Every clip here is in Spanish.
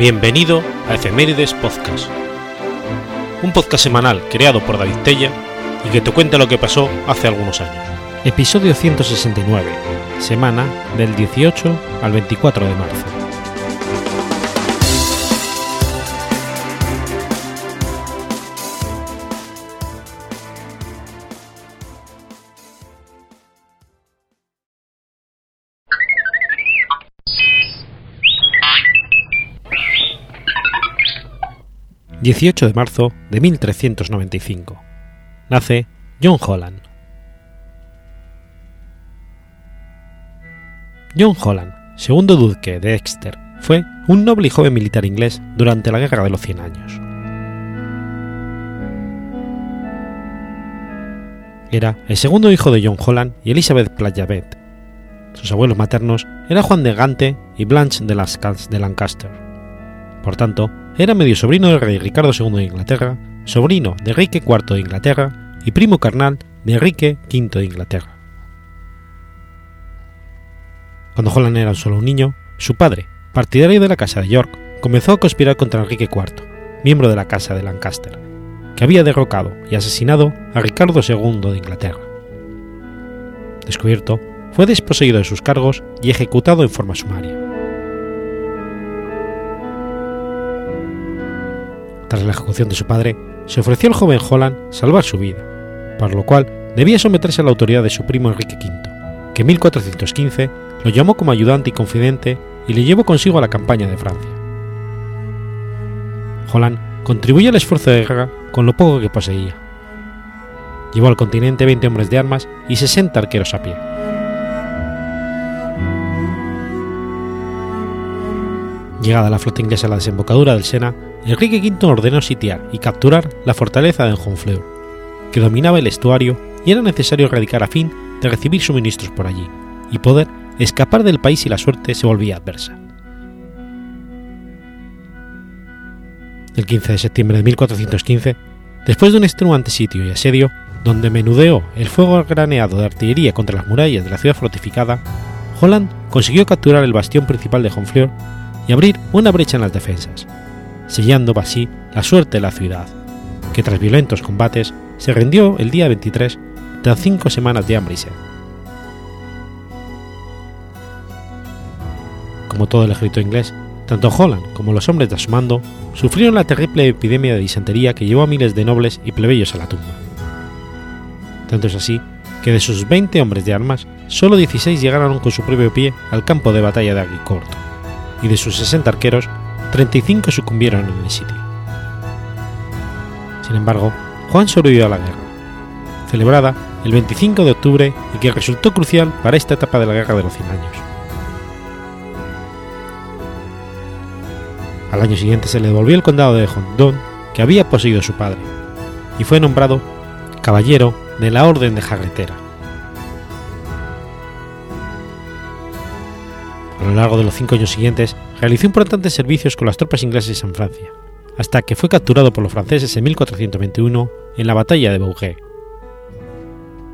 Bienvenido a Efemérides Podcast, un podcast semanal creado por David Tella y que te cuenta lo que pasó hace algunos años. Episodio 169, semana del 18 al 24 de marzo. 18 de marzo de 1395. Nace John Holland. John Holland, segundo duque de Exeter, fue un noble y joven militar inglés durante la Guerra de los Cien Años. Era el segundo hijo de John Holland y Elizabeth Plantagenet. Sus abuelos maternos eran Juan de Gante y Blanche de, de Lancaster. Por tanto, era medio sobrino del rey Ricardo II de Inglaterra, sobrino de Enrique IV de Inglaterra y primo carnal de Enrique V de Inglaterra. Cuando Holland era solo un niño, su padre, partidario de la Casa de York, comenzó a conspirar contra Enrique IV, miembro de la Casa de Lancaster, que había derrocado y asesinado a Ricardo II de Inglaterra. Descubierto, fue desposeído de sus cargos y ejecutado en forma sumaria. Tras la ejecución de su padre, se ofreció al joven Holland salvar su vida, por lo cual debía someterse a la autoridad de su primo Enrique V, que en 1415 lo llamó como ayudante y confidente y le llevó consigo a la campaña de Francia. Holland contribuyó al esfuerzo de guerra con lo poco que poseía. Llevó al continente 20 hombres de armas y 60 arqueros a pie. Llegada la flota inglesa a la desembocadura del Sena, Enrique V ordenó sitiar y capturar la fortaleza de Honfleur, que dominaba el estuario y era necesario erradicar a fin de recibir suministros por allí y poder escapar del país si la suerte se volvía adversa. El 15 de septiembre de 1415, después de un extenuante sitio y asedio, donde menudeó el fuego graneado de artillería contra las murallas de la ciudad fortificada, Holland consiguió capturar el bastión principal de Honfleur y abrir una brecha en las defensas, sellando así la suerte de la ciudad, que tras violentos combates se rindió el día 23 tras cinco semanas de hambre y. Como todo el ejército inglés, tanto Holland como los hombres de su mando sufrieron la terrible epidemia de disentería que llevó a miles de nobles y plebeyos a la tumba. Tanto es así que de sus 20 hombres de armas, solo 16 llegaron con su propio pie al campo de batalla de Agincourt y de sus 60 arqueros, 35 sucumbieron en el sitio. Sin embargo, Juan sobrevivió a la guerra, celebrada el 25 de octubre y que resultó crucial para esta etapa de la Guerra de los Cien Años. Al año siguiente se le devolvió el condado de Hondón que había poseído su padre, y fue nombrado caballero de la Orden de Jarretera. Lo largo de los cinco años siguientes, realizó importantes servicios con las tropas inglesas en Francia, hasta que fue capturado por los franceses en 1421 en la batalla de Beaugé.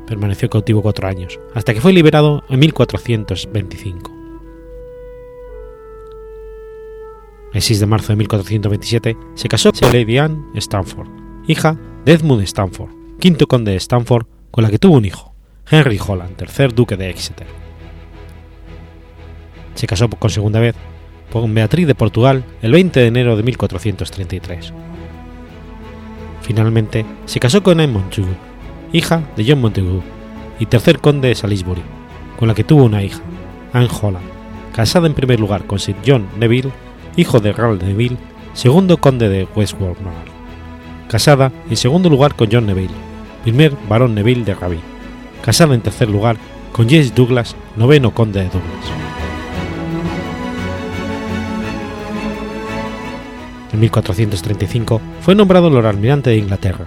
Permaneció cautivo cuatro años, hasta que fue liberado en 1425. El 6 de marzo de 1427 se casó con Lady Anne Stanford, hija de Edmund Stanford, quinto conde de Stanford, con la que tuvo un hijo, Henry Holland, tercer duque de Exeter. Se casó por segunda vez con Beatriz de Portugal el 20 de enero de 1433. Finalmente se casó con Anne Montagu, hija de John Montagu y tercer conde de Salisbury, con la que tuvo una hija, Anne Holland, casada en primer lugar con Sir John Neville, hijo de Ralph Neville, segundo conde de Westmorland, casada en segundo lugar con John Neville, primer barón Neville de Raby, casada en tercer lugar con James Douglas, noveno conde de Douglas. En 1435 fue nombrado Lord Almirante de Inglaterra,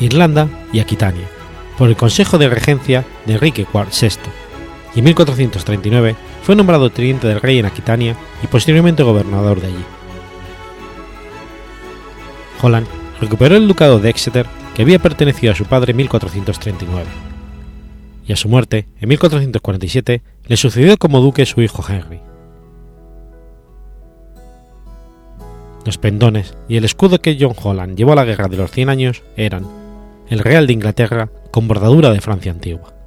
Irlanda y Aquitania por el Consejo de Regencia de Enrique VI y en 1439 fue nombrado teniente del rey en Aquitania y posteriormente gobernador de allí. Holland recuperó el ducado de Exeter que había pertenecido a su padre en 1439, y a su muerte, en 1447, le sucedió como duque su hijo Henry. Los pendones y el escudo que John Holland llevó a la Guerra de los Cien Años eran el Real de Inglaterra con bordadura de Francia antigua.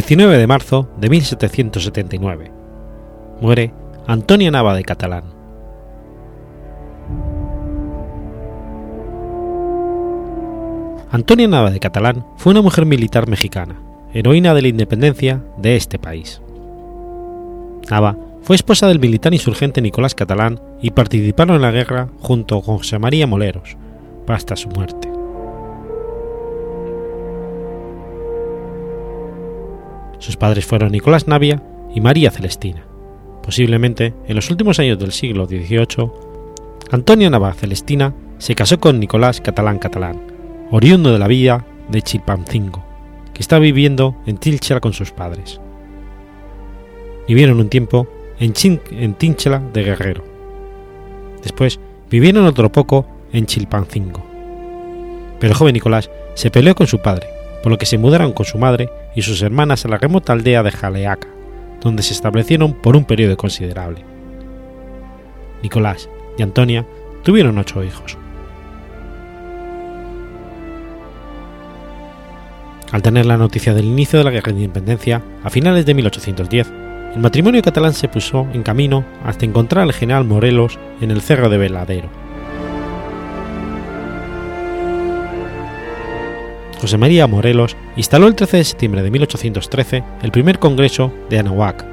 19 de marzo de 1779. Muere Antonia Nava de Catalán. Antonia Nava de Catalán fue una mujer militar mexicana, heroína de la independencia de este país. Nava fue esposa del militar insurgente Nicolás Catalán y participaron en la guerra junto con José María Moleros, hasta su muerte. Sus padres fueron Nicolás Navia y María Celestina. Posiblemente, en los últimos años del siglo XVIII, Antonia Nava Celestina se casó con Nicolás Catalán Catalán, oriundo de la villa de Chilpancingo, que estaba viviendo en Tilchela con sus padres. Vivieron un tiempo en, en Tinchela de Guerrero. Después vivieron otro poco en Chilpancingo. Pero el joven Nicolás se peleó con su padre, por lo que se mudaron con su madre y sus hermanas a la remota aldea de Jaleaca, donde se establecieron por un periodo considerable. Nicolás y Antonia tuvieron ocho hijos. Al tener la noticia del inicio de la Guerra de Independencia, a finales de 1810, el matrimonio catalán se puso en camino hasta encontrar al general Morelos en el Cerro de Veladero, José María Morelos instaló el 13 de septiembre de 1813 el primer Congreso de Anahuac.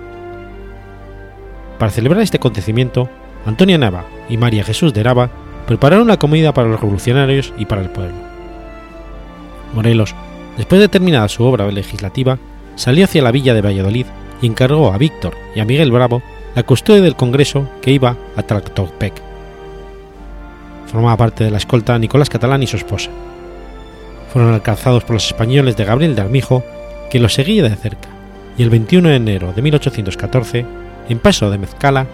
Para celebrar este acontecimiento, Antonia Nava y María Jesús de Nava prepararon una comida para los revolucionarios y para el pueblo. Morelos, después de terminada su obra legislativa, salió hacia la villa de Valladolid y encargó a Víctor y a Miguel Bravo la custodia del Congreso que iba a Tractopec. Formaba parte de la escolta Nicolás Catalán y su esposa fueron alcanzados por los españoles de Gabriel de Armijo, que los seguía de cerca, y el 21 de enero de 1814, en paso de Mezcala,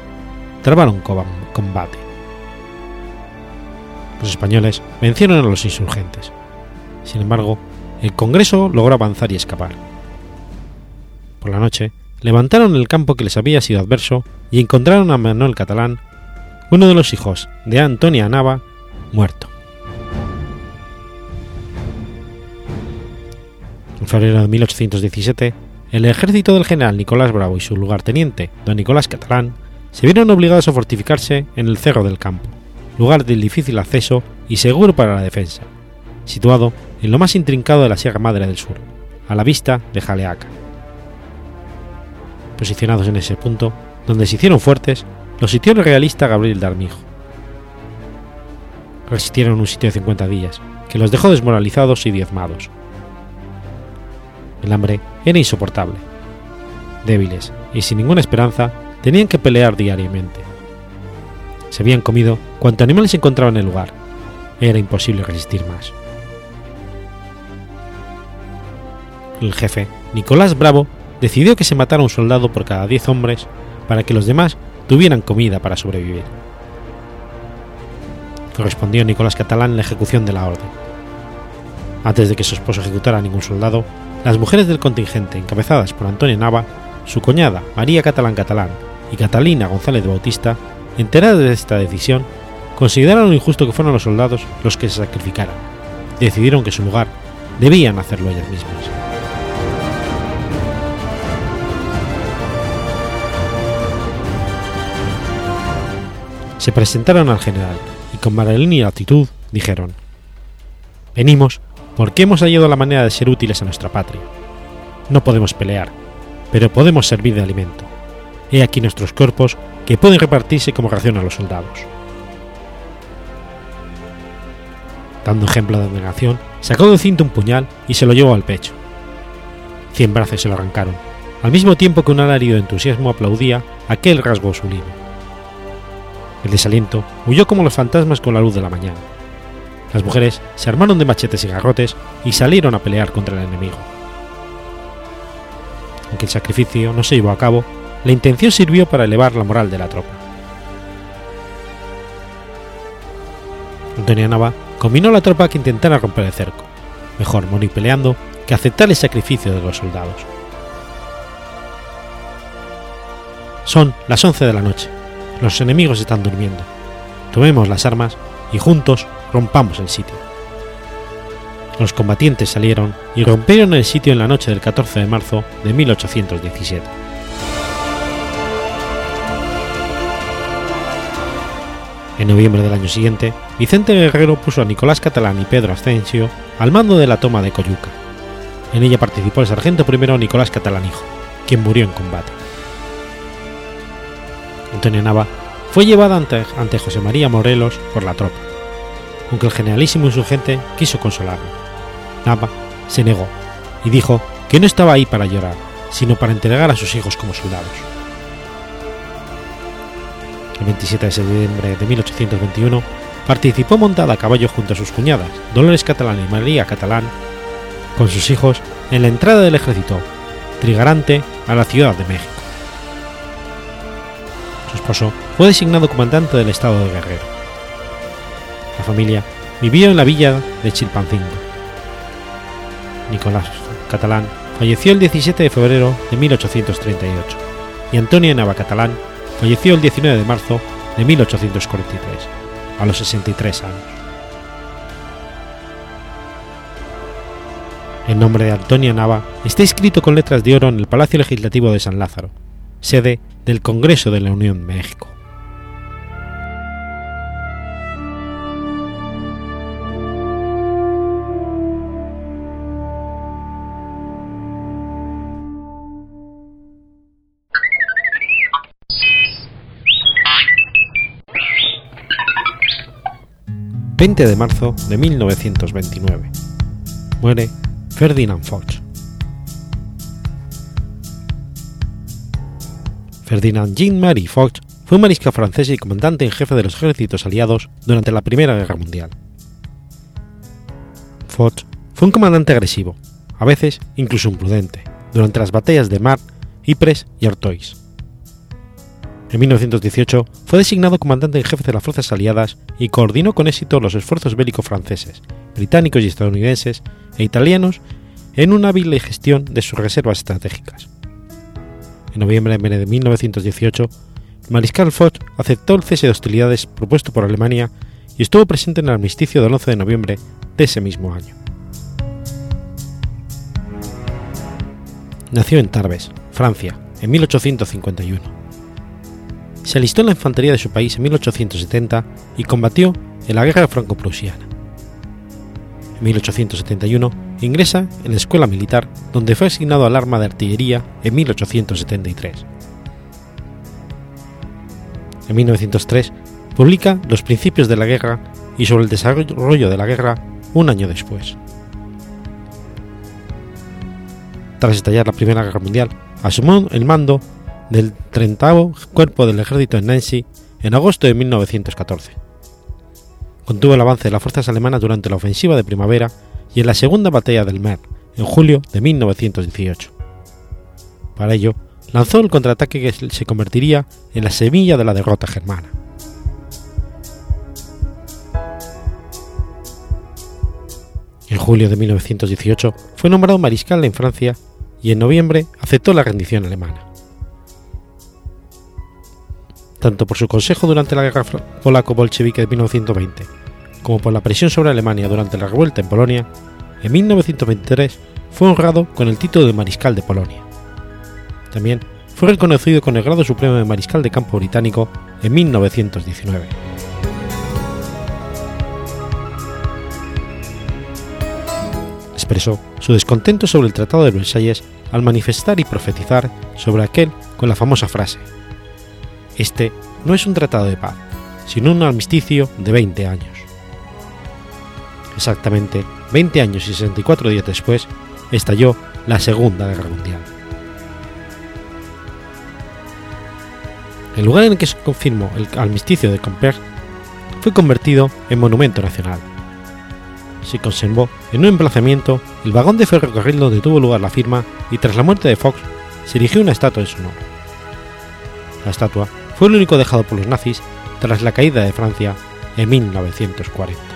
trabaron combate. Los españoles vencieron a los insurgentes. Sin embargo, el Congreso logró avanzar y escapar. Por la noche, levantaron el campo que les había sido adverso y encontraron a Manuel Catalán, uno de los hijos de Antonia Nava, muerto. En febrero de 1817, el ejército del general Nicolás Bravo y su lugarteniente, don Nicolás Catalán, se vieron obligados a fortificarse en el Cerro del Campo, lugar de difícil acceso y seguro para la defensa, situado en lo más intrincado de la Sierra Madre del Sur, a la vista de Jaleaca. Posicionados en ese punto, donde se hicieron fuertes, los sitió el realista Gabriel de Armijo. Resistieron un sitio de 50 días, que los dejó desmoralizados y diezmados, el hambre era insoportable. Débiles y sin ninguna esperanza, tenían que pelear diariamente. Se habían comido cuanto animales se encontraban en el lugar. Era imposible resistir más. El jefe, Nicolás Bravo, decidió que se matara un soldado por cada diez hombres para que los demás tuvieran comida para sobrevivir. Correspondió Nicolás Catalán la ejecución de la orden. Antes de que su esposo ejecutara a ningún soldado, las mujeres del contingente, encabezadas por Antonio Nava, su cuñada María Catalán Catalán y Catalina González Bautista, enteradas de esta decisión, consideraron injusto que fueran los soldados los que se sacrificaran. Decidieron que su lugar debían hacerlo ellas mismas. Se presentaron al general y con y actitud dijeron: Venimos porque hemos hallado la manera de ser útiles a nuestra patria. No podemos pelear, pero podemos servir de alimento. He aquí nuestros cuerpos que pueden repartirse como ración a los soldados. Dando ejemplo de negación, sacó del cinto un puñal y se lo llevó al pecho. Cien brazos se lo arrancaron, al mismo tiempo que un alarido de entusiasmo aplaudía aquel rasgo sublime. El desaliento huyó como los fantasmas con la luz de la mañana. Las mujeres se armaron de machetes y garrotes y salieron a pelear contra el enemigo. Aunque el sacrificio no se llevó a cabo, la intención sirvió para elevar la moral de la tropa. Antonio Nava combinó a la tropa que intentara romper el cerco, mejor morir peleando que aceptar el sacrificio de los soldados. Son las 11 de la noche, los enemigos están durmiendo. Tomemos las armas y juntos rompamos el sitio. Los combatientes salieron y rompieron el sitio en la noche del 14 de marzo de 1817. En noviembre del año siguiente, Vicente Guerrero puso a Nicolás Catalán y Pedro Ascencio al mando de la toma de Coyuca. En ella participó el sargento primero Nicolás Catalán Hijo, quien murió en combate. Antonio Nava fue llevada ante, José María Morelos por la tropa, aunque el generalísimo insurgente quiso consolarlo. Nava se negó y dijo que no estaba ahí para llorar, sino para entregar a sus hijos como soldados. El 27 de septiembre de 1821 participó montada a caballo junto a sus cuñadas, Dolores Catalán y María Catalán, con sus hijos en la entrada del ejército trigarante a la Ciudad de México. Su esposo fue designado comandante del estado de Guerrero. La familia vivió en la villa de Chilpancingo. Nicolás Catalán falleció el 17 de febrero de 1838 y Antonio Nava Catalán falleció el 19 de marzo de 1843, a los 63 años. El nombre de Antonio Nava está escrito con letras de oro en el Palacio Legislativo de San Lázaro, sede del Congreso de la Unión México. 20 de marzo de 1929. Muere Ferdinand Foch. Ferdinand Jean-Marie Foch fue un mariscal francés y comandante en jefe de los ejércitos aliados durante la Primera Guerra Mundial. Foch fue un comandante agresivo, a veces incluso imprudente, durante las batallas de Mar, Ypres y Artois. En 1918 fue designado comandante en jefe de las fuerzas aliadas y coordinó con éxito los esfuerzos bélicos franceses, británicos y estadounidenses e italianos en una hábil gestión de sus reservas estratégicas. En noviembre de 1918, el mariscal Foch aceptó el cese de hostilidades propuesto por Alemania y estuvo presente en el armisticio del 11 de noviembre de ese mismo año. Nació en Tarbes, Francia, en 1851 se alistó en la infantería de su país en 1870 y combatió en la Guerra Franco-Prusiana. En 1871 ingresa en la escuela militar donde fue asignado al arma de artillería en 1873. En 1903 publica Los principios de la guerra y sobre el desarrollo de la guerra un año después. Tras estallar la Primera Guerra Mundial, asumió el mando del 30 Cuerpo del Ejército en Nancy en agosto de 1914. Contuvo el avance de las fuerzas alemanas durante la ofensiva de primavera y en la segunda batalla del Mer, en julio de 1918. Para ello, lanzó el contraataque que se convertiría en la semilla de la derrota germana. En julio de 1918 fue nombrado mariscal en Francia y en noviembre aceptó la rendición alemana tanto por su consejo durante la guerra polaco-bolchevique de 1920 como por la presión sobre Alemania durante la revuelta en Polonia, en 1923 fue honrado con el título de Mariscal de Polonia. También fue reconocido con el grado supremo de Mariscal de Campo Británico en 1919. Expresó su descontento sobre el Tratado de Versalles al manifestar y profetizar sobre aquel con la famosa frase Este no es un tratado de paz, sino un armisticio de 20 años. Exactamente 20 años y 64 días después, estalló la Segunda Guerra Mundial. El lugar en el que se confirmó el armisticio de Compiègne fue convertido en monumento nacional. Se conservó en un emplazamiento el vagón de ferrocarril donde tuvo lugar la firma y tras la muerte de Fox se erigió una estatua en su honor. La estatua fue el único dejado por los nazis tras la caída de Francia en 1940.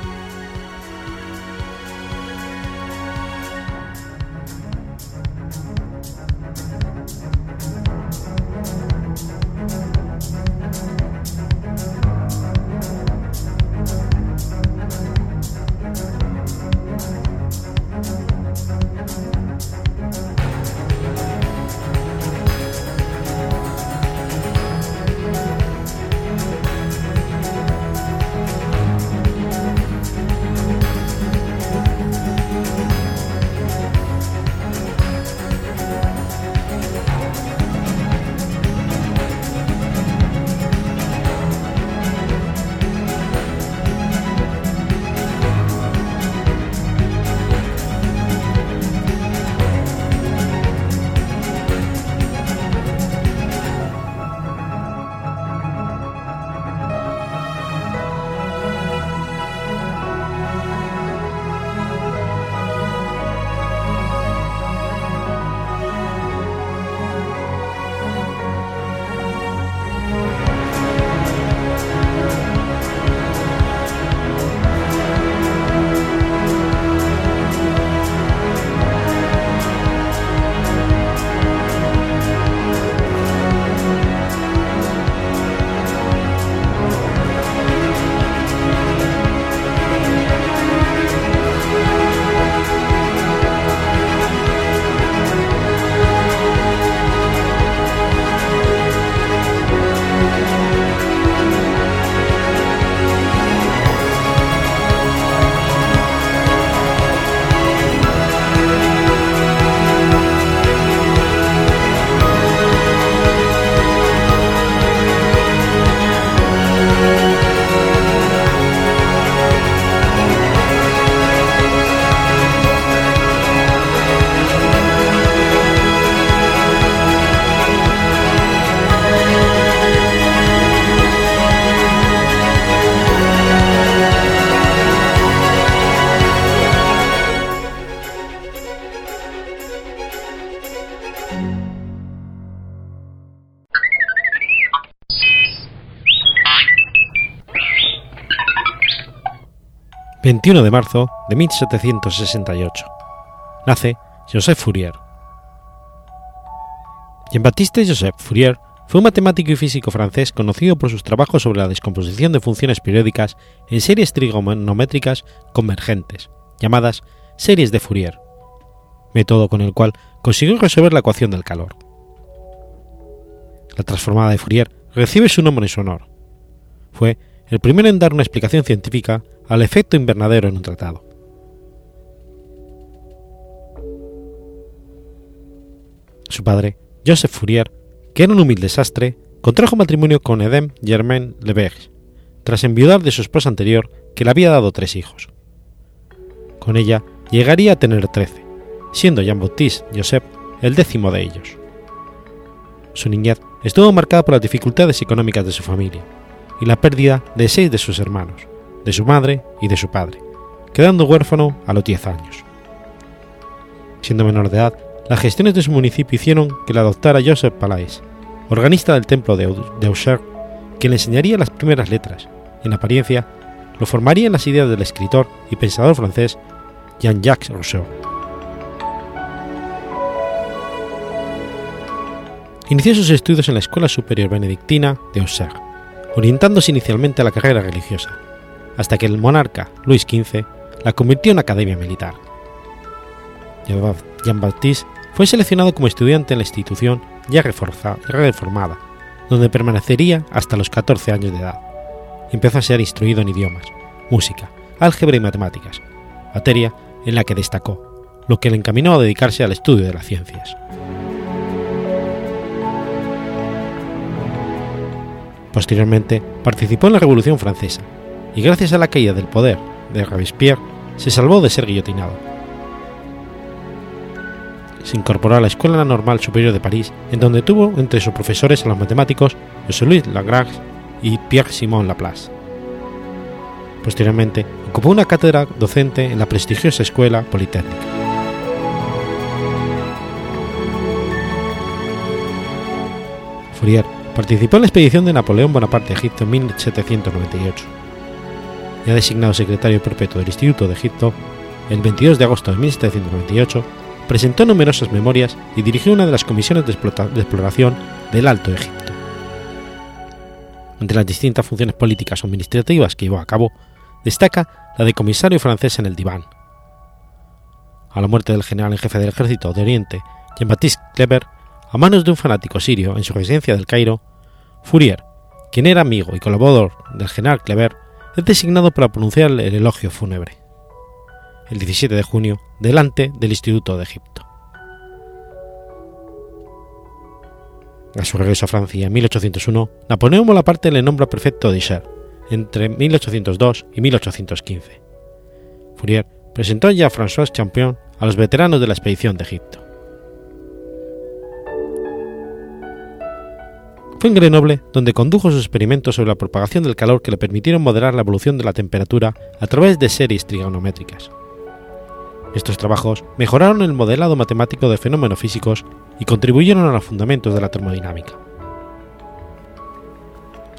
21 de marzo de 1768. Nace Joseph Fourier. Jean-Baptiste Joseph Fourier fue un matemático y físico francés conocido por sus trabajos sobre la descomposición de funciones periódicas en series trigonométricas convergentes, llamadas series de Fourier, método con el cual consiguió resolver la ecuación del calor. La transformada de Fourier recibe su nombre en su honor. Fue el primero en dar una explicación científica al efecto invernadero en un tratado. Su padre, Joseph Fourier, que era un humilde sastre, contrajo matrimonio con Edem Germain Leberge, tras enviudar de su esposa anterior, que le había dado tres hijos. Con ella llegaría a tener trece, siendo Jean-Baptiste Joseph el décimo de ellos. Su niñez estuvo marcada por las dificultades económicas de su familia y la pérdida de seis de sus hermanos, de su madre y de su padre, quedando huérfano a los 10 años. Siendo menor de edad, las gestiones de su municipio hicieron que la adoptara Joseph Palais, organista del templo de Auxerre, quien le enseñaría las primeras letras en apariencia lo formaría en las ideas del escritor y pensador francés Jean-Jacques Rousseau. Inició sus estudios en la Escuela Superior Benedictina de Auxerre, orientándose inicialmente a la carrera religiosa, hasta que el monarca Luis XV la convirtió en academia militar. Jean-Baptiste fue seleccionado como estudiante en la institución ya reformada, donde permanecería hasta los 14 años de edad. empezó a ser instruido en idiomas, música, álgebra y matemáticas, materia en la que destacó, lo que le encaminó a dedicarse al estudio de las ciencias. Posteriormente participó en la Revolución Francesa y gracias a la caída del poder de Robespierre se salvó de ser guillotinado. Se incorporó a la Escuela Normal Superior de París, en donde tuvo entre sus profesores a los matemáticos José-Louis Lagrange y Pierre-Simon Laplace. Posteriormente, ocupó una cátedra docente en la prestigiosa Escuela Politécnica. Fourier participó en la expedición de Napoleón Bonaparte a Egipto en 1798. Ya designado secretario perpetuo del Instituto de Egipto, el 22 de agosto de 1798 presentó numerosas memorias y dirigió una de las comisiones de, de exploración del Alto Egipto. Entre las distintas funciones políticas o administrativas que llevó a cabo, destaca la de comisario francés en el Diván. A la muerte del general en jefe del ejército de Oriente, Jean-Baptiste Kleber, a manos de un fanático sirio en su residencia del Cairo, Fourier, quien era amigo y colaborador del general Kleber, es designado para pronunciar el elogio fúnebre. El 17 de junio, delante del Instituto de Egipto. A su regreso a Francia en 1801, Napoleón Bonaparte le nombra prefecto de Isère entre 1802 y 1815. Fourier presentó ya a François Champion a los veteranos de la expedición de Egipto. Fue en Grenoble donde condujo sus experimentos sobre la propagación del calor que le permitieron moderar la evolución de la temperatura a través de series trigonométricas. Estos trabajos mejoraron el modelado matemático de fenómenos físicos y contribuyeron a los fundamentos de la termodinámica.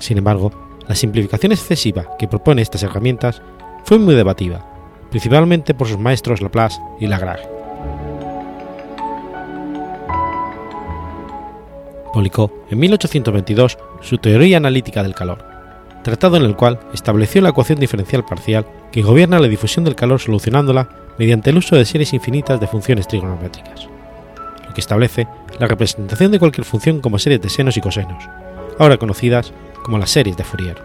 Sin embargo, la simplificación excesiva que propone estas herramientas fue muy debatida, principalmente por sus maestros Laplace y Lagrange. Publicó en 1822 su Teoría analítica del calor, tratado en el cual estableció la ecuación diferencial parcial que gobierna la difusión del calor solucionándola mediante el uso de series infinitas de funciones trigonométricas, lo que establece la representación de cualquier función como series de senos y cosenos, ahora conocidas como las series de Fourier.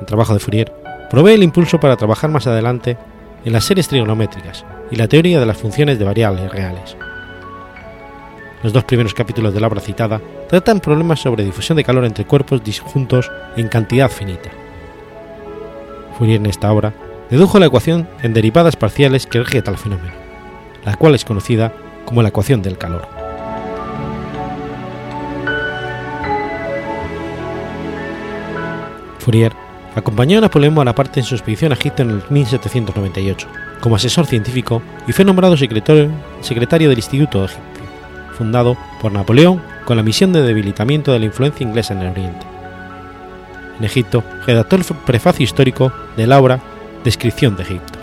El trabajo de Fourier provee el impulso para trabajar más adelante en las series trigonométricas y la teoría de las funciones de variables reales, los dos primeros capítulos de la obra citada tratan problemas sobre difusión de calor entre cuerpos disjuntos en cantidad finita. Fourier en esta obra dedujo la ecuación en derivadas parciales que rige tal fenómeno, la cual es conocida como la ecuación del calor. Fourier acompañó a Napoleón Bonaparte en su expedición a Egipto en el 1798 como asesor científico y fue nombrado secretario, secretario del Instituto Egipto fundado por Napoleón con la misión de debilitamiento de la influencia inglesa en el Oriente. En Egipto redactó el prefacio histórico de la obra Descripción de Egipto.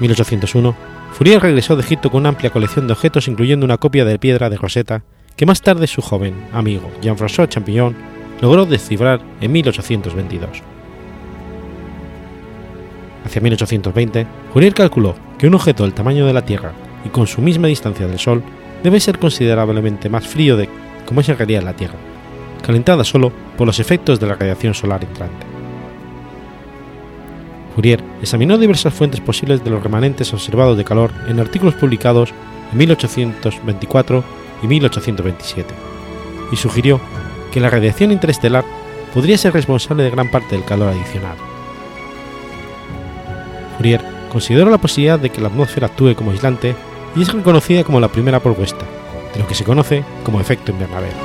1801, Fourier regresó de Egipto con una amplia colección de objetos incluyendo una copia de piedra de Rosetta que más tarde su joven amigo Jean-François Champignon logró descifrar en 1822. Hacia 1820, Fourier calculó que un objeto del tamaño de la Tierra y con su misma distancia del Sol debe ser considerablemente más frío de como es en realidad la Tierra, calentada solo por los efectos de la radiación solar entrante. Fourier examinó diversas fuentes posibles de los remanentes observados de calor en artículos publicados en 1824 y 1827, y sugirió que la radiación interestelar podría ser responsable de gran parte del calor adicional. Fourier consideró la posibilidad de que la atmósfera actúe como aislante y es reconocida como la primera propuesta, de lo que se conoce como efecto invernadero.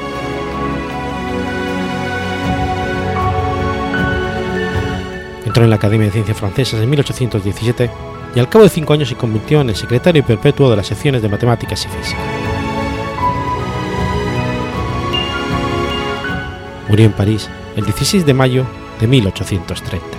Entró en la Academia de Ciencias Francesas en 1817 y al cabo de cinco años se convirtió en el secretario perpetuo de las secciones de Matemáticas y Física. Murió en París el 16 de mayo de 1830.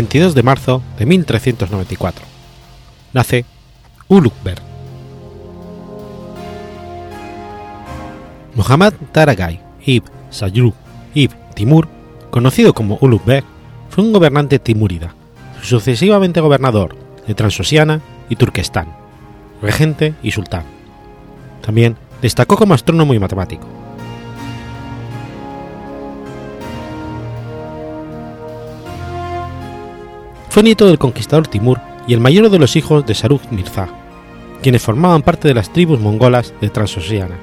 ...22 de marzo de 1394... ...nace Ulugber. Muhammad Taragai ibn Sayru ibn Timur, conocido como Ulugh fue un gobernante timúrida, sucesivamente gobernador de Transosiana y Turquestán, regente y sultán. También destacó como astrónomo y matemático. Fue nieto del conquistador Timur y el mayor de los hijos de Sarug Mirza, quienes formaban parte de las tribus mongolas de Transosiana.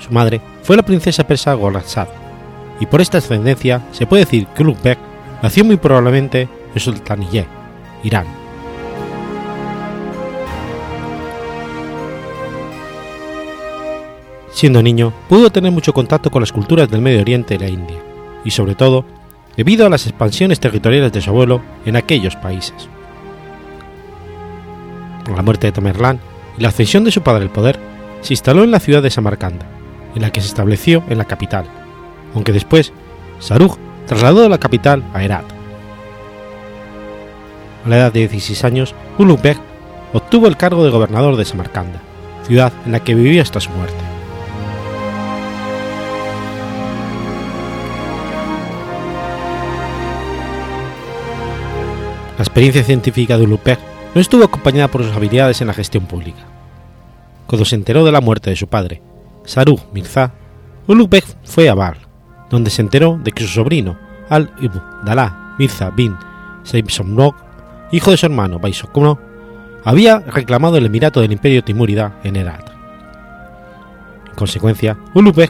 Su madre fue la princesa persa Gorazad, y por esta ascendencia se puede decir que Ulugh nació muy probablemente en Sultaniyye, Irán. Siendo niño, pudo tener mucho contacto con las culturas del Medio Oriente y la India, y sobre todo, debido a las expansiones territoriales de su abuelo en aquellos países. Con la muerte de Tamerlán y la ascensión de su padre al poder, se instaló en la ciudad de Samarcanda, en la que se estableció en la capital, aunque después Sarug trasladó la capital a Herat. A la edad de 16 años, Ulugh obtuvo el cargo de gobernador de Samarcanda, ciudad en la que vivió hasta su muerte. La experiencia científica de Ulugh no estuvo acompañada por sus habilidades en la gestión pública. Cuando se enteró de la muerte de su padre Sarug Mirza, Ulugh fue a Bar, donde se enteró de que su sobrino, Al-Ibn Dala Mirza bin Seibsomnog, hijo de su hermano Baisokno, había reclamado el emirato del imperio Timúrida en Herat. En consecuencia, Ulugh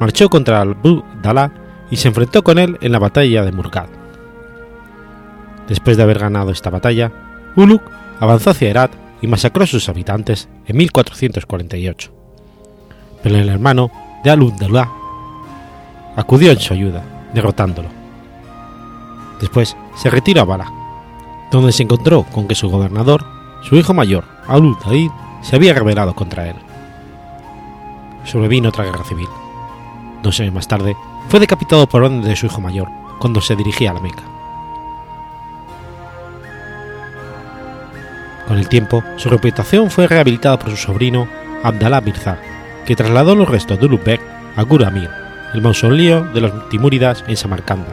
marchó contra Al-Dala y se enfrentó con él en la batalla de Murgad. Después de haber ganado esta batalla, Ulugh avanzó hacia Herat y masacró a sus habitantes en 1448 pero el hermano de Al-Abdullah acudió en su ayuda, derrotándolo. Después se retiró a Bala, donde se encontró con que su gobernador, su hijo mayor, al se había rebelado contra él. Sobrevino otra guerra civil. Dos años más tarde, fue decapitado por orden de su hijo mayor cuando se dirigía a la Meca. Con el tiempo, su reputación fue rehabilitada por su sobrino Abdallah Mirza, que trasladó los restos de Ulugh a Guramir, el mausoleo de los Timúridas en Samarcanda,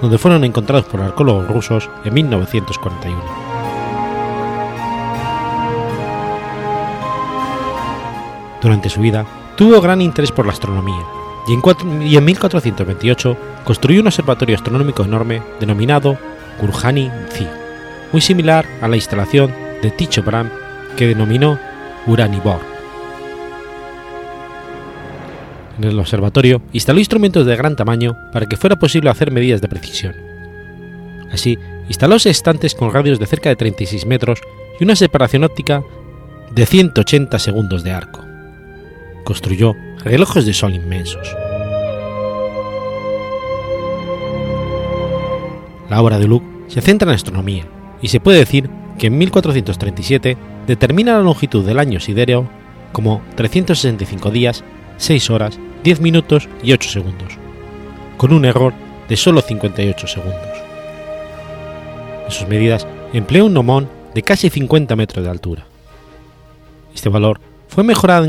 donde fueron encontrados por arqueólogos rusos en 1941. Durante su vida, tuvo gran interés por la astronomía y en, y en 1428 construyó un observatorio astronómico enorme denominado Gurjani Zi, muy similar a la instalación de Tycho Brahe que denominó Uranibor en el observatorio instaló instrumentos de gran tamaño para que fuera posible hacer medidas de precisión. Así, instaló estantes con radios de cerca de 36 metros y una separación óptica de 180 segundos de arco. Construyó relojes de sol inmensos. La obra de Luke se centra en astronomía y se puede decir que en 1437 determina la longitud del año siderio como 365 días, 6 horas 10 minutos y 8 segundos, con un error de solo 58 segundos. En sus medidas empleó un gnomón de casi 50 metros de altura. Este valor fue mejorado,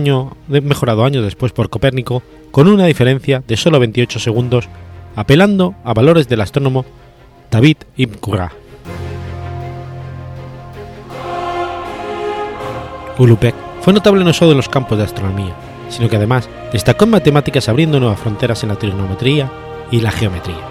mejorado años después por Copérnico con una diferencia de solo 28 segundos, apelando a valores del astrónomo David Ibn Qurra. Ulupek fue notable no solo en los campos de astronomía, sino que además destacó en matemáticas abriendo nuevas fronteras en la trigonometría y la geometría.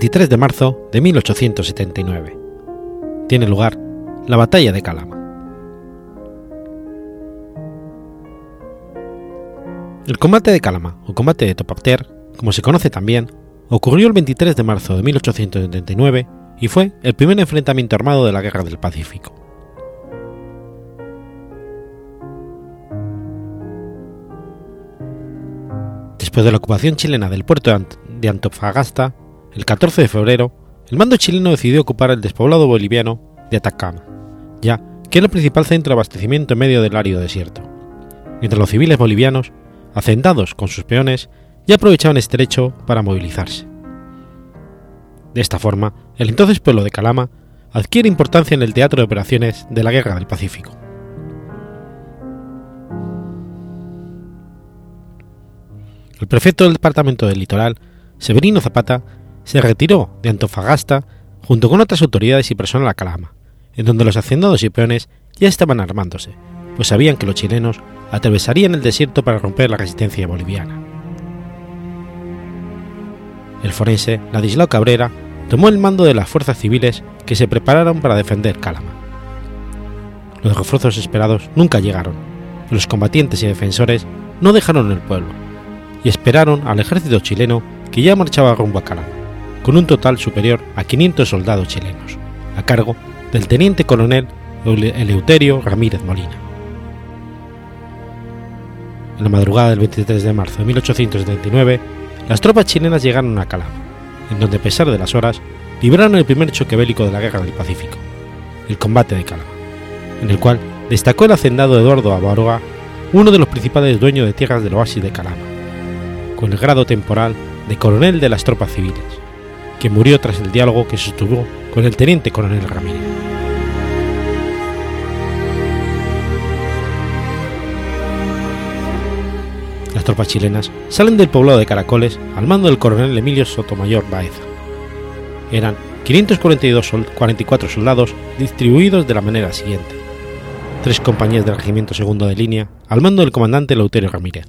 23 de marzo de 1879. Tiene lugar la Batalla de Calama. El combate de Calama, o combate de Topacter, como se conoce también, ocurrió el 23 de marzo de 1879 y fue el primer enfrentamiento armado de la Guerra del Pacífico. Después de la ocupación chilena del puerto de Antofagasta, el 14 de febrero, el mando chileno decidió ocupar el despoblado boliviano de Atacama, ya que era el principal centro de abastecimiento en medio del árido desierto, mientras los civiles bolivianos, hacendados con sus peones, ya aprovechaban este hecho para movilizarse. De esta forma, el entonces pueblo de Calama adquiere importancia en el teatro de operaciones de la Guerra del Pacífico. El prefecto del Departamento del Litoral, Severino Zapata, se retiró de Antofagasta junto con otras autoridades y personal a Calama, en donde los hacendados y peones ya estaban armándose, pues sabían que los chilenos atravesarían el desierto para romper la resistencia boliviana. El forense Ladislao Cabrera tomó el mando de las fuerzas civiles que se prepararon para defender Calama. Los refuerzos esperados nunca llegaron, los combatientes y defensores no dejaron el pueblo y esperaron al ejército chileno que ya marchaba rumbo a Calama con un total superior a 500 soldados chilenos, a cargo del teniente coronel Eleuterio Ramírez Molina. En la madrugada del 23 de marzo de 1879, las tropas chilenas llegaron a Calama, en donde a pesar de las horas, libraron el primer choque bélico de la Guerra del Pacífico, el combate de Calama, en el cual destacó el hacendado Eduardo Avaroa, uno de los principales dueños de tierras del oasis de Calama, con el grado temporal de coronel de las tropas civiles, que murió tras el diálogo que sostuvo con el teniente coronel Ramírez. Las tropas chilenas salen del poblado de Caracoles al mando del coronel Emilio Sotomayor Baeza. Eran 542 44 soldados distribuidos de la manera siguiente. Tres compañías del Regimiento Segundo de Línea al mando del comandante Lauterio Ramírez.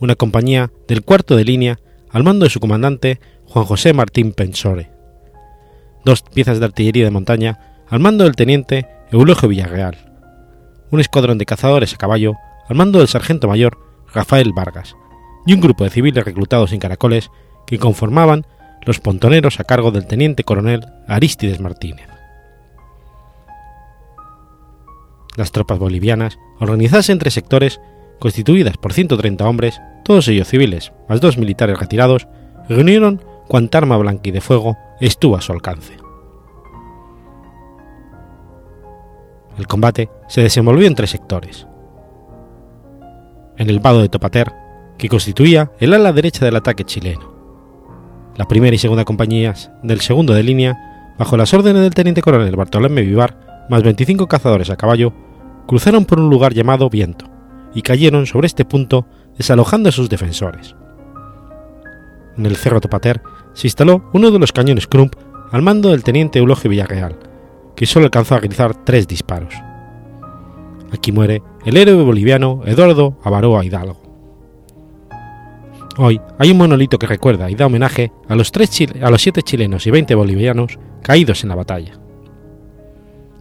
Una compañía del Cuarto de Línea al mando de su comandante Juan José Martín Pensore. Dos piezas de artillería de montaña al mando del teniente Eulogio Villarreal. Un escuadrón de cazadores a caballo al mando del sargento mayor Rafael Vargas. Y un grupo de civiles reclutados en caracoles que conformaban los pontoneros a cargo del teniente coronel Aristides Martínez. Las tropas bolivianas, organizadas en tres sectores, constituidas por 130 hombres, todos ellos civiles, más dos militares retirados, reunieron cuanta arma blanca y de fuego estuvo a su alcance. El combate se desenvolvió en tres sectores. En el vado de Topater, que constituía el ala derecha del ataque chileno. La primera y segunda compañías del segundo de línea, bajo las órdenes del teniente coronel Bartolomé Vivar, más 25 cazadores a caballo, cruzaron por un lugar llamado Viento y cayeron sobre este punto desalojando a sus defensores. En el Cerro Topater se instaló uno de los cañones Crump al mando del teniente Eulogio Villarreal, que solo alcanzó a realizar tres disparos. Aquí muere el héroe boliviano Eduardo Avaroa Hidalgo. Hoy hay un monolito que recuerda y da homenaje a los, tres a los siete chilenos y 20 bolivianos caídos en la batalla.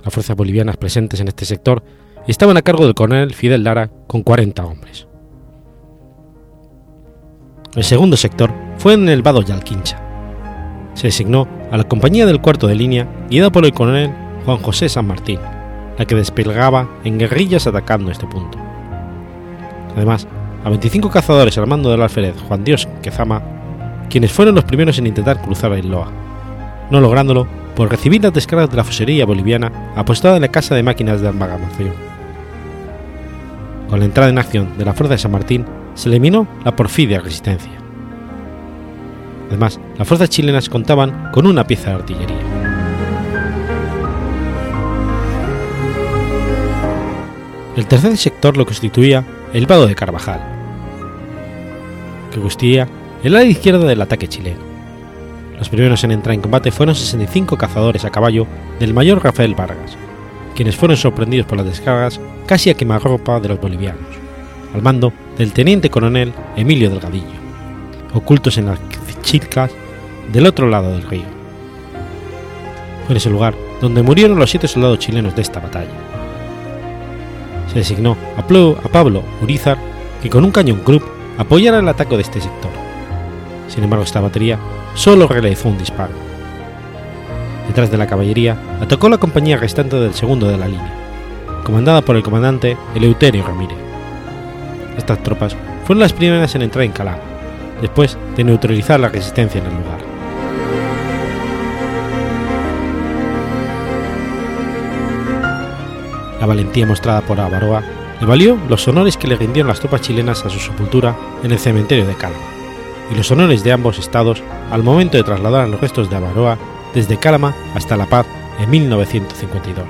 Las fuerzas bolivianas presentes en este sector estaban a cargo del coronel Fidel Lara con 40 hombres. El segundo sector fue en el vado Yalquincha. Se designó a la compañía del cuarto de línea guiada por el coronel Juan José San Martín, la que desplegaba en guerrillas atacando este punto. Además, a 25 cazadores al mando del alférez Juan Dios Quezama, quienes fueron los primeros en intentar cruzar el Loa, no lográndolo por recibir las descargas de la fusería boliviana apostada en la casa de máquinas de amalgamación. Con la entrada en acción de la Fuerza de San Martín, se eliminó la porfidia resistencia. Además, las fuerzas chilenas contaban con una pieza de artillería. El tercer sector lo constituía el vado de Carvajal, que constituía el lado izquierdo del ataque chileno. Los primeros en entrar en combate fueron 65 cazadores a caballo del mayor Rafael Vargas, quienes fueron sorprendidos por las descargas casi a quemarropa de los bolivianos, al mando del teniente coronel Emilio Delgadillo, ocultos en las chilcas del otro lado del río. Fue en ese lugar donde murieron los siete soldados chilenos de esta batalla. Se designó a Pablo Urizar que con un cañón Krupp apoyara el ataque de este sector. Sin embargo, esta batería solo realizó un disparo. Detrás de la caballería atacó la compañía restante del segundo de la línea, comandada por el comandante Eleuterio Ramírez. Estas tropas fueron las primeras en entrar en Calama, después de neutralizar la resistencia en el lugar. La valentía mostrada por Avaroa le valió los honores que le rindieron las tropas chilenas a su sepultura en el cementerio de Calama, y los honores de ambos estados al momento de trasladar los restos de Avaroa desde Calama hasta La Paz en 1952.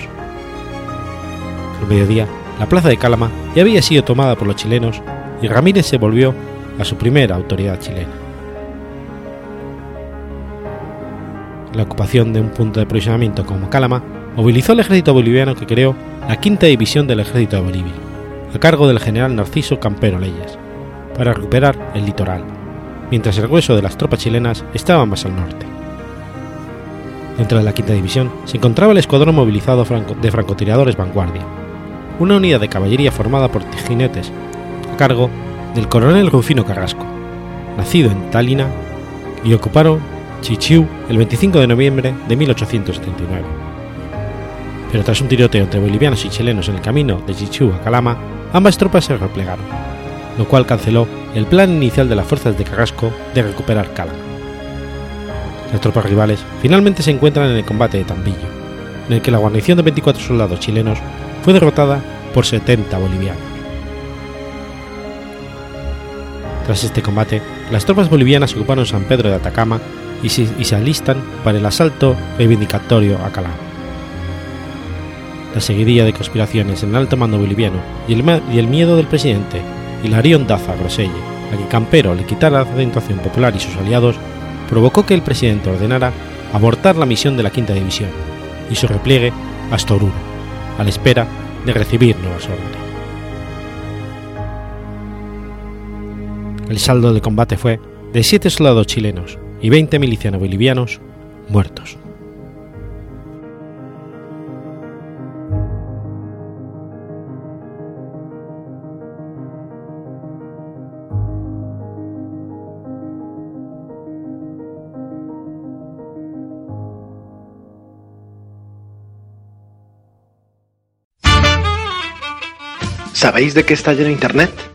Al mediodía, la plaza de Calama ya había sido tomada por los chilenos y Ramírez se volvió a su primera autoridad chilena. La ocupación de un punto de aprovisionamiento como Calama movilizó al ejército boliviano que creó la quinta división del ejército de Bolivia, a cargo del general Narciso Campero Leyes, para recuperar el litoral, mientras el grueso de las tropas chilenas estaba más al norte. Dentro de la quinta división se encontraba el escuadrón movilizado de francotiradores Vanguardia, una unidad de caballería formada por jinetes a cargo coronel Rufino Carrasco, nacido en Talina, y ocuparon Chichiu el 25 de noviembre de 1879. Pero tras un tiroteo entre bolivianos y chilenos en el camino de Chichiu a Calama, ambas tropas se replegaron, lo cual canceló el plan inicial de las fuerzas de Carrasco de recuperar Calama. Las tropas rivales finalmente se encuentran en el combate de Tambillo, en el que la guarnición de 24 soldados chilenos fue derrotada por 70 bolivianos. Tras este combate, las tropas bolivianas ocuparon San Pedro de Atacama y se, alistan para el asalto reivindicatorio a Calama. La seguidilla de conspiraciones en el alto mando boliviano y el, miedo del presidente Hilarión Daza Groselle a que Campero le quitara la acentuación popular y sus aliados provocó que el presidente ordenara abortar la misión de la quinta división y su repliegue hasta Oruro, a la espera de recibir nuevas órdenes. El saldo del combate fue de 7 soldados chilenos y 20 milicianos bolivianos muertos. ¿Sabéis de qué está lleno Internet?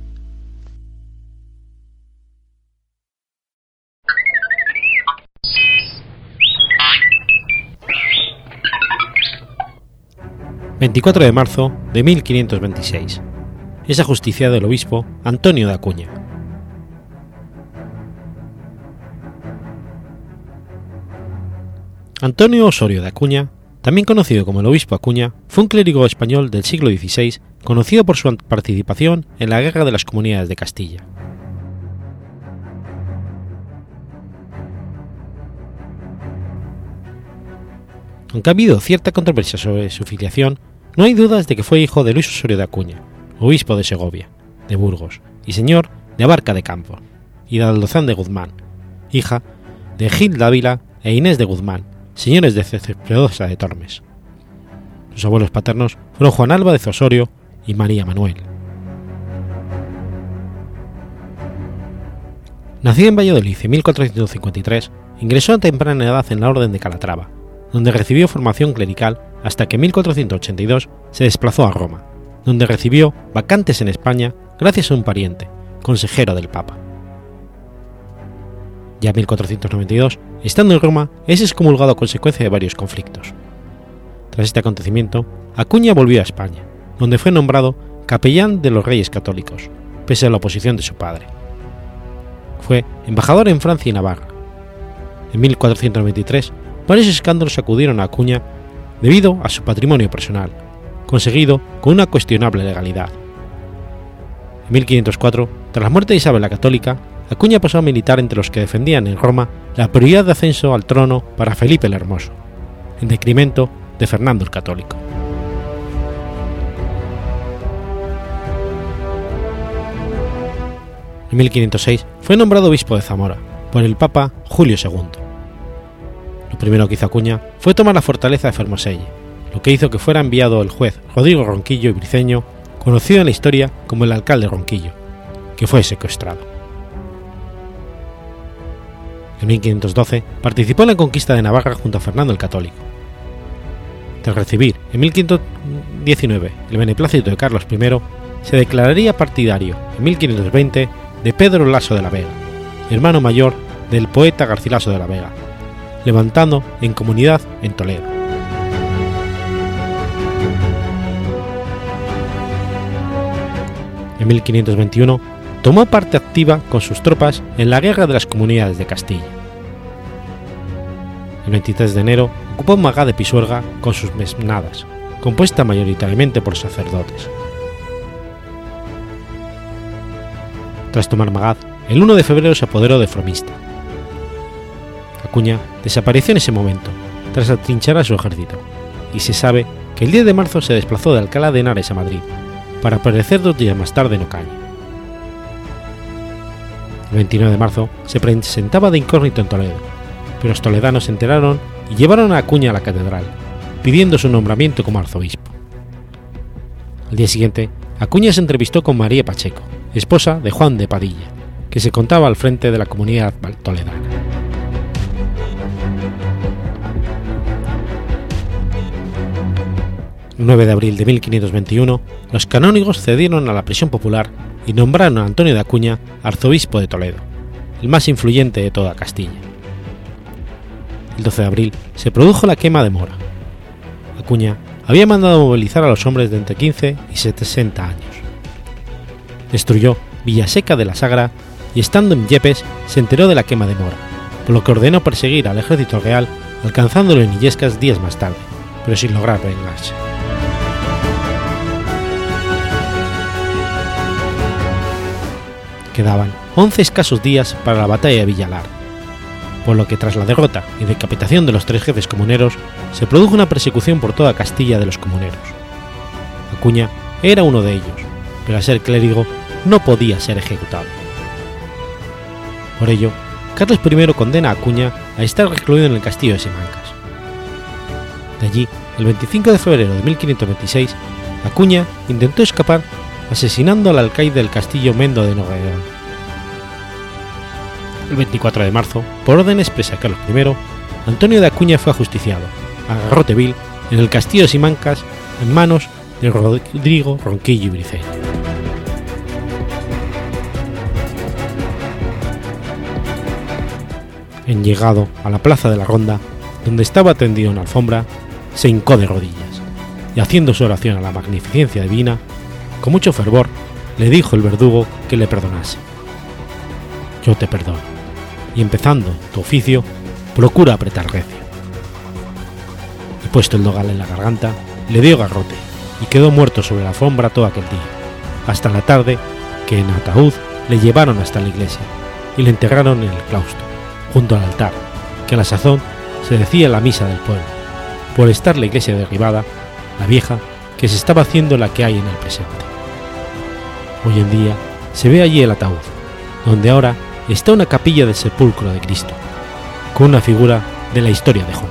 24 de marzo de 1526. Es ajusticiado el obispo Antonio de Acuña. Antonio Osorio de Acuña, también conocido como el obispo Acuña, fue un clérigo español del siglo XVI conocido por su participación en la Guerra de las Comunidades de Castilla. Aunque ha habido cierta controversia sobre su filiación, no hay dudas de que fue hijo de Luis Osorio de Acuña, obispo de Segovia, de Burgos, y señor de Abarca de Campo, y de Aldozán de Guzmán, hija de Gil Dávila e Inés de Guzmán, señores de Cespedosa de Tormes. Sus abuelos paternos fueron Juan de Osorio y María Manuel. Nacido en Valladolid en 1453, ingresó a temprana edad en la Orden de Calatrava, donde recibió formación clerical hasta que en 1482 se desplazó a Roma, donde recibió vacantes en España gracias a un pariente, consejero del Papa. Ya en 1492, estando en Roma, es excomulgado a consecuencia de varios conflictos. Tras este acontecimiento, Acuña volvió a España, donde fue nombrado capellán de los reyes católicos, pese a la oposición de su padre. Fue embajador en Francia y Navarra. En 1493 varios escándalos acudieron a Acuña debido a su patrimonio personal, conseguido con una cuestionable legalidad. En 1504, tras la muerte de Isabel la Católica, Acuña pasó a militar entre los que defendían en Roma la prioridad de ascenso al trono para Felipe el Hermoso, en decremento de Fernando el Católico. En 1506 fue nombrado obispo de Zamora por el Papa Julio II primero que hizo Acuña fue tomar la fortaleza de Fermoselle, lo que hizo que fuera enviado el juez Rodrigo Ronquillo y Briceño, conocido en la historia como el alcalde Ronquillo, que fue secuestrado. En 1512 participó en la conquista de Navarra junto a Fernando el Católico. Tras recibir en 1519 el beneplácito de Carlos I, se declararía partidario en 1520 de Pedro Laso de la Vega, hermano mayor del poeta Garcilaso de la Vega, levantando en comunidad en Toledo. En 1521 tomó parte activa con sus tropas en la Guerra de las Comunidades de Castilla. El 23 de enero ocupó Magá de Pisuerga con sus mesnadas, compuesta mayoritariamente por sacerdotes. Tras tomar Magad, el 1 de febrero se apoderó de Fromista, Acuña desapareció en ese momento, tras atrinchar a su ejército, y se sabe que el 10 de marzo se desplazó de Alcalá de Henares a Madrid, para aparecer dos días más tarde en Ocaña. El 29 de marzo se presentaba de incógnito en Toledo, pero los toledanos se enteraron y llevaron a Acuña a la catedral, pidiendo su nombramiento como arzobispo. Al día siguiente, Acuña se entrevistó con María Pacheco, esposa de Juan de Padilla, que se contaba al frente de la comunidad toledana. 9 de abril de 1521, los canónigos cedieron a la presión popular y nombraron a Antonio de Acuña arzobispo de Toledo, el más influyente de toda Castilla. El 12 de abril se produjo la quema de Mora. Acuña había mandado movilizar a los hombres de entre 15 y 60 años. Destruyó Villaseca de la Sagra y estando en Yepes se enteró de la quema de Mora, por lo que ordenó perseguir al ejército real alcanzándolo en Illescas días más tarde, pero sin lograr vengarse. Quedaban 11 escasos días para la batalla de Villalar, por lo que tras la derrota y decapitación de los tres jefes comuneros, se produjo una persecución por toda Castilla de los comuneros. Acuña era uno de ellos, pero al ser clérigo no podía ser ejecutado. Por ello, Carlos I condena a Acuña a estar recluido en el castillo de Simancas. De allí, el 25 de febrero de 1526, Acuña intentó escapar asesinando al alcaide del castillo Mendo de Nogueirón. El 24 de marzo, por orden expresa de Carlos I, Antonio de Acuña fue ajusticiado, a Garroteville, en el castillo de Simancas, en manos de Rodrigo Ronquillo y Briceño. En llegado a la plaza de la Ronda, donde estaba tendido en alfombra, se hincó de rodillas, y haciendo su oración a la magnificencia divina, con mucho fervor le dijo el verdugo que le perdonase. Yo te perdono, y empezando tu oficio, procura apretar recio. Y puesto el dogal en la garganta, le dio garrote y quedó muerto sobre la alfombra todo aquel día, hasta la tarde que en ataúd le llevaron hasta la iglesia y le enterraron en el claustro, junto al altar, que a la sazón se decía la misa del pueblo, por estar la iglesia derribada, la vieja, que se estaba haciendo la que hay en el presente. Hoy en día se ve allí el ataúd, donde ahora está una capilla del sepulcro de Cristo, con una figura de la historia de Jonás.